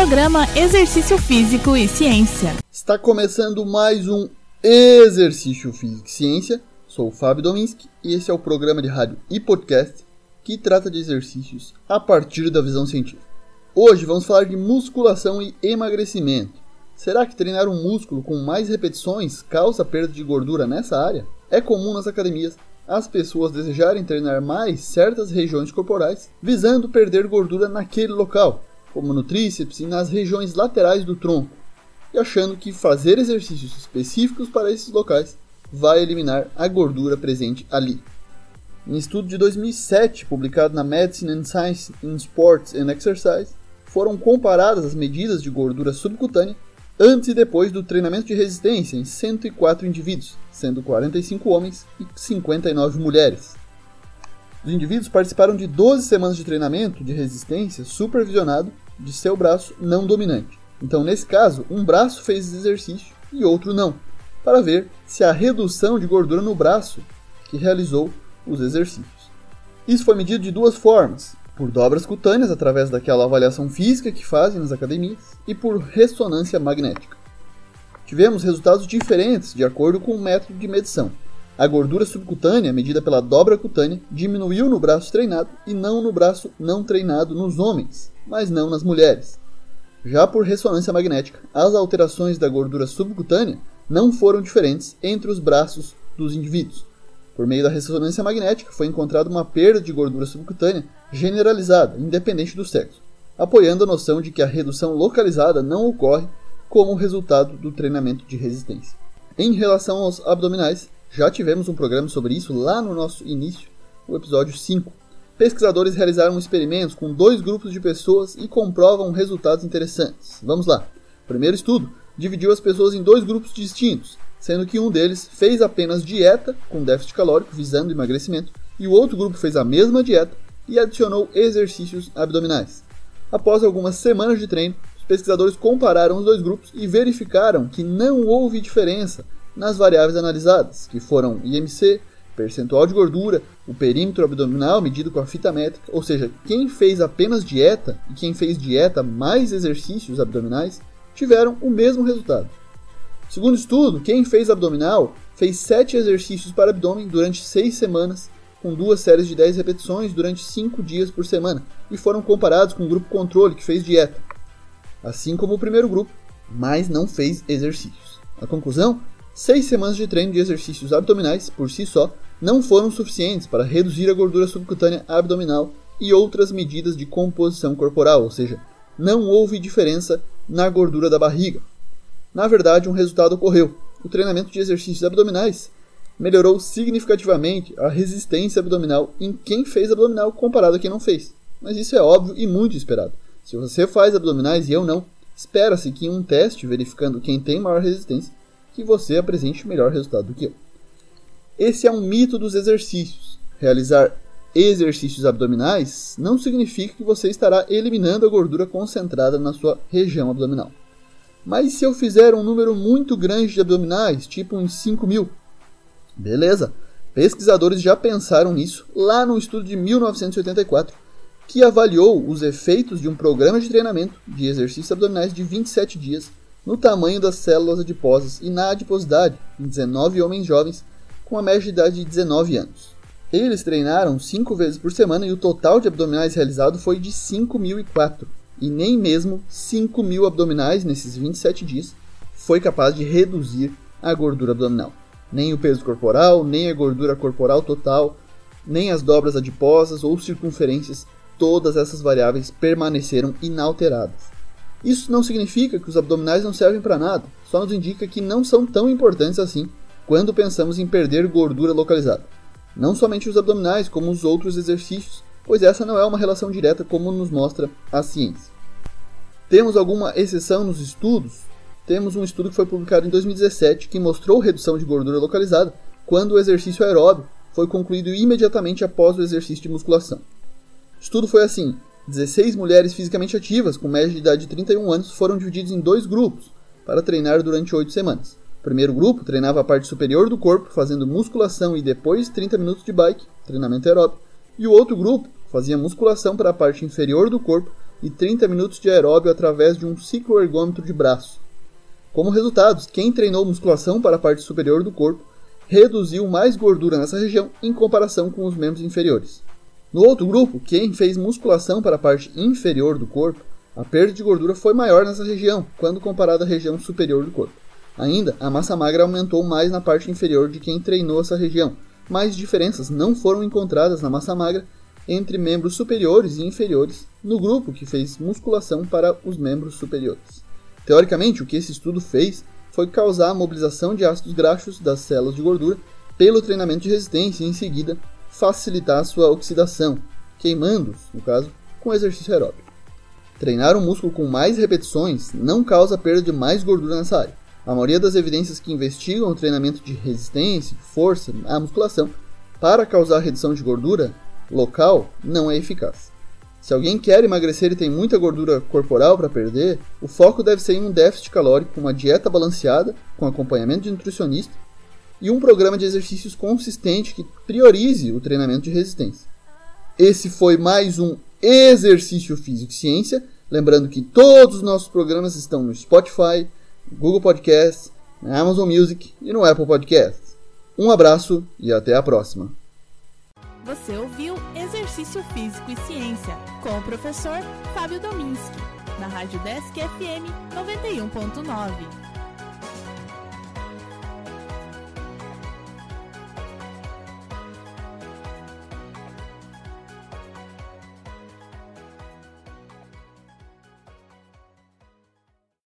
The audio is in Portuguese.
Programa Exercício Físico e Ciência. Está começando mais um Exercício Físico e Ciência. Sou o Fábio Dominski e esse é o programa de rádio e podcast que trata de exercícios a partir da visão científica. Hoje vamos falar de musculação e emagrecimento. Será que treinar um músculo com mais repetições causa perda de gordura nessa área? É comum nas academias as pessoas desejarem treinar mais certas regiões corporais, visando perder gordura naquele local, como no tríceps e nas regiões laterais do tronco, e achando que fazer exercícios específicos para esses locais vai eliminar a gordura presente ali. Em estudo de 2007, publicado na Medicine and Science in Sports and Exercise, foram comparadas as medidas de gordura subcutânea antes e depois do treinamento de resistência em 104 indivíduos, sendo 45 homens e 59 mulheres. Os indivíduos participaram de 12 semanas de treinamento de resistência supervisionado de seu braço não dominante. Então, nesse caso, um braço fez exercício e outro não, para ver se a redução de gordura no braço que realizou os exercícios. Isso foi medido de duas formas: por dobras cutâneas, através daquela avaliação física que fazem nas academias, e por ressonância magnética. Tivemos resultados diferentes de acordo com o método de medição. A gordura subcutânea, medida pela dobra cutânea, diminuiu no braço treinado e não no braço não treinado nos homens, mas não nas mulheres. Já por ressonância magnética, as alterações da gordura subcutânea não foram diferentes entre os braços dos indivíduos. Por meio da ressonância magnética, foi encontrada uma perda de gordura subcutânea generalizada, independente do sexo, apoiando a noção de que a redução localizada não ocorre como resultado do treinamento de resistência. Em relação aos abdominais, já tivemos um programa sobre isso lá no nosso início, o episódio 5. Pesquisadores realizaram experimentos com dois grupos de pessoas e comprovam resultados interessantes. Vamos lá. Primeiro estudo dividiu as pessoas em dois grupos distintos, sendo que um deles fez apenas dieta com déficit calórico visando emagrecimento e o outro grupo fez a mesma dieta e adicionou exercícios abdominais. Após algumas semanas de treino, os pesquisadores compararam os dois grupos e verificaram que não houve diferença nas variáveis analisadas, que foram IMC, percentual de gordura, o perímetro abdominal medido com a fita métrica, ou seja, quem fez apenas dieta e quem fez dieta mais exercícios abdominais tiveram o mesmo resultado. Segundo estudo, quem fez abdominal fez 7 exercícios para abdômen durante 6 semanas com duas séries de 10 repetições durante 5 dias por semana e foram comparados com o grupo controle que fez dieta, assim como o primeiro grupo, mas não fez exercícios. A conclusão? Seis semanas de treino de exercícios abdominais, por si só, não foram suficientes para reduzir a gordura subcutânea abdominal e outras medidas de composição corporal, ou seja, não houve diferença na gordura da barriga. Na verdade, um resultado ocorreu. O treinamento de exercícios abdominais melhorou significativamente a resistência abdominal em quem fez abdominal comparado a quem não fez. Mas isso é óbvio e muito esperado. Se você faz abdominais e eu não, espera-se que em um teste verificando quem tem maior resistência, que você apresente melhor resultado do que eu. Esse é um mito dos exercícios. Realizar exercícios abdominais não significa que você estará eliminando a gordura concentrada na sua região abdominal. Mas se eu fizer um número muito grande de abdominais, tipo uns 5 mil, Beleza. Pesquisadores já pensaram nisso lá no estudo de 1984, que avaliou os efeitos de um programa de treinamento de exercícios abdominais de 27 dias no tamanho das células adiposas e na adiposidade em 19 homens jovens com a média de idade de 19 anos. Eles treinaram 5 vezes por semana e o total de abdominais realizado foi de 5.004, e nem mesmo 5.000 abdominais nesses 27 dias foi capaz de reduzir a gordura abdominal nem o peso corporal, nem a gordura corporal total, nem as dobras adiposas ou circunferências, todas essas variáveis permaneceram inalteradas. Isso não significa que os abdominais não servem para nada, só nos indica que não são tão importantes assim quando pensamos em perder gordura localizada. Não somente os abdominais, como os outros exercícios, pois essa não é uma relação direta como nos mostra a ciência. Temos alguma exceção nos estudos temos um estudo que foi publicado em 2017 que mostrou redução de gordura localizada quando o exercício aeróbio foi concluído imediatamente após o exercício de musculação. O estudo foi assim: 16 mulheres fisicamente ativas com média de idade de 31 anos foram divididos em dois grupos para treinar durante 8 semanas. O primeiro grupo treinava a parte superior do corpo, fazendo musculação e depois 30 minutos de bike, treinamento aeróbico, e o outro grupo fazia musculação para a parte inferior do corpo, e 30 minutos de aeróbio através de um cicloergômetro de braço. Como resultados, quem treinou musculação para a parte superior do corpo reduziu mais gordura nessa região em comparação com os membros inferiores. No outro grupo, quem fez musculação para a parte inferior do corpo, a perda de gordura foi maior nessa região, quando comparada à região superior do corpo. Ainda, a massa magra aumentou mais na parte inferior de quem treinou essa região, mas diferenças não foram encontradas na massa magra entre membros superiores e inferiores no grupo que fez musculação para os membros superiores. Teoricamente, o que esse estudo fez foi causar a mobilização de ácidos graxos das células de gordura pelo treinamento de resistência e, em seguida, facilitar sua oxidação, queimando-os, no caso, com exercício aeróbico. Treinar o músculo com mais repetições não causa perda de mais gordura nessa área. A maioria das evidências que investigam o treinamento de resistência, força, a musculação, para causar redução de gordura local, não é eficaz. Se alguém quer emagrecer e tem muita gordura corporal para perder, o foco deve ser em um déficit calórico uma dieta balanceada, com acompanhamento de nutricionista e um programa de exercícios consistente que priorize o treinamento de resistência. Esse foi mais um Exercício Físico e Ciência. Lembrando que todos os nossos programas estão no Spotify, Google Podcasts, na Amazon Music e no Apple Podcasts. Um abraço e até a próxima. Você ouviu Exercício Físico e Ciência com o professor Fábio Dominski, na Rádio Desk FM 91.9.